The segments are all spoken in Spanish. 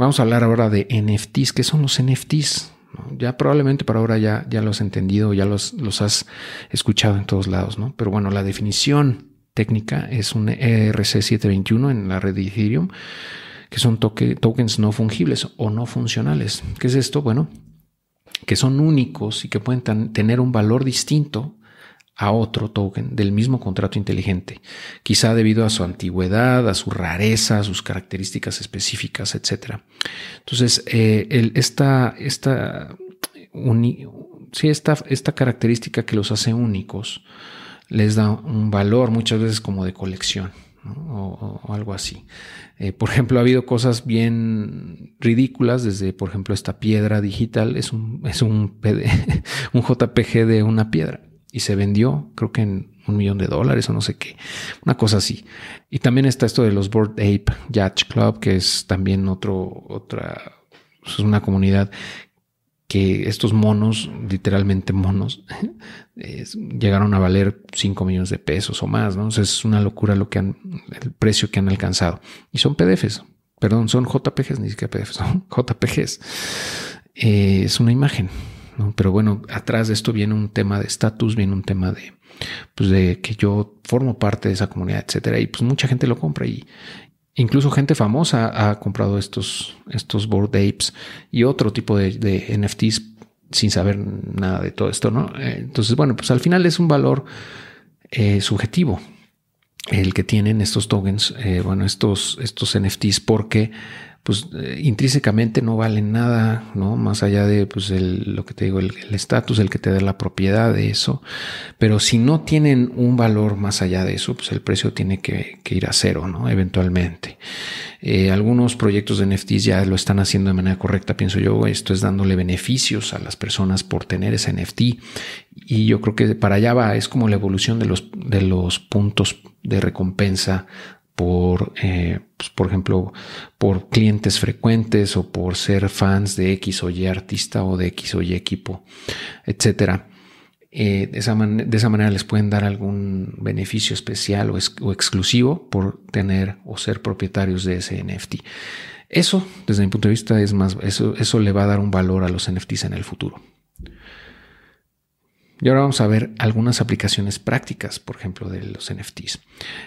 Vamos a hablar ahora de NFTs. ¿Qué son los NFTs? Ya probablemente para ahora ya, ya los has entendido, ya los, los has escuchado en todos lados, ¿no? Pero bueno, la definición técnica es un ERC721 en la red de Ethereum, que son tokens no fungibles o no funcionales. ¿Qué es esto? Bueno, que son únicos y que pueden tener un valor distinto a otro token del mismo contrato inteligente, quizá debido a su antigüedad, a su rareza, a sus características específicas, etc. Entonces, eh, esta, esta, esta, esta característica que los hace únicos les da un valor muchas veces como de colección o, algo así. Eh, por ejemplo, ha habido cosas bien ridículas, desde, por ejemplo, esta piedra digital es un, es un, un JPG de una piedra y se vendió, creo que en un millón de dólares o no sé qué, una cosa así. Y también está esto de los Board Ape Yacht Club, que es también otro, otra, es una comunidad que estos monos, literalmente monos, llegaron a valer 5 millones de pesos o más, ¿no? es una locura lo que han, el precio que han alcanzado. Y son PDFs, perdón, son JPGs, ni siquiera PDFs, son JPGs. Eh, es una imagen, pero bueno, atrás de esto viene un tema de estatus, viene un tema de, pues de que yo formo parte de esa comunidad, etcétera. Y pues mucha gente lo compra y incluso gente famosa ha comprado estos, estos board apes y otro tipo de, NFTs sin saber nada de todo esto, ¿no? Eh, entonces, bueno, pues al final es un valor eh, subjetivo el que tienen estos tokens, eh, bueno, estos, estos NFTs, porque pues eh, intrínsecamente no valen nada, ¿no? Más allá de pues lo que te digo, el estatus, el, que te da la propiedad de eso. Pero si no tienen un valor más allá de eso, pues el precio tiene que, ir a cero, ¿no? Eventualmente. Eh, algunos proyectos de NFTs ya lo están haciendo de manera correcta, pienso yo. Esto es dándole beneficios a las personas por tener ese NFT. Y yo creo que para allá va, es como la evolución de los, de los puntos de recompensa por, eh, pues, por ejemplo, por clientes frecuentes o por ser fans de X o Y artista o de X o Y equipo, etcétera. Eh, de, esa de, esa manera les pueden dar algún beneficio especial o, o, exclusivo por tener o ser propietarios de ese NFT. Eso, desde mi punto de vista, es más, eso, eso le va a dar un valor a los NFTs en el futuro. Y ahora vamos a ver algunas aplicaciones prácticas, por ejemplo, de los NFTs.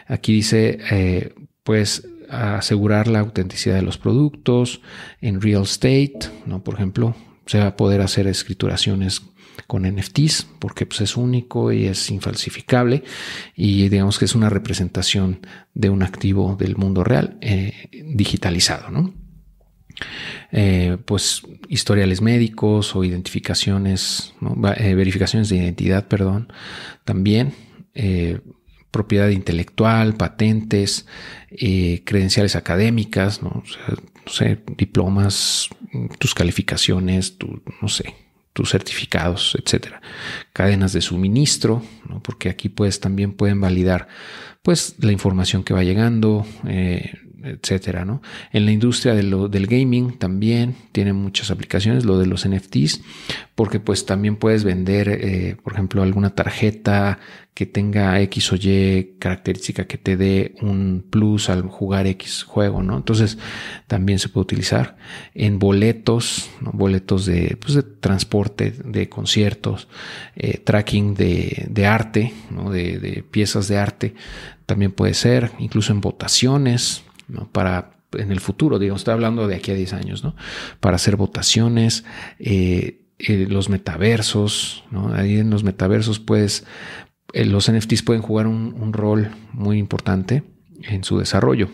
Aquí dice, eh, pues, asegurar la autenticidad de los productos en real estate, ¿no? Por ejemplo, se va a poder hacer escrituraciones con NFTs porque pues, es único y es infalsificable y digamos que es una representación de un activo del mundo real eh, digitalizado, ¿no? Eh, pues historiales médicos o identificaciones, eh, verificaciones de identidad, perdón, también eh, propiedad intelectual, patentes, credenciales académicas, ¿no? sé, diplomas, tus calificaciones, no sé, tus certificados, etcétera, cadenas de suministro, porque aquí pues también pueden validar pues la información que va llegando, etcétera, ¿no? En la industria de del gaming también tiene muchas aplicaciones, lo de los NFTs, porque pues también puedes vender, eh, por ejemplo, alguna tarjeta que tenga X o Y característica que te dé un plus al jugar X juego, ¿no? Entonces también se puede utilizar en boletos, boletos de, pues, de transporte, de conciertos, eh, tracking de, de arte, ¿no? de, de piezas de arte, también puede ser, incluso en votaciones, para en el futuro, digamos, estoy hablando de aquí a 10 años, ¿no? Para hacer votaciones, eh, eh, los metaversos, ¿no? Ahí en los metaversos, pues, los NFTs pueden jugar un, rol muy importante en su desarrollo.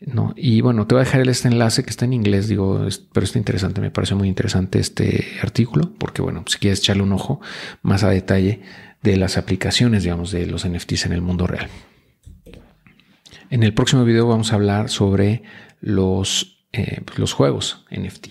¿no? Y bueno, te voy a dejar este enlace que está en inglés, digo, pero está interesante, me parece muy interesante este artículo, porque bueno, si quieres echarle un ojo más a detalle de las aplicaciones, digamos, de los NFTs en el mundo real. En el próximo video vamos a hablar sobre los, eh, los juegos NFT.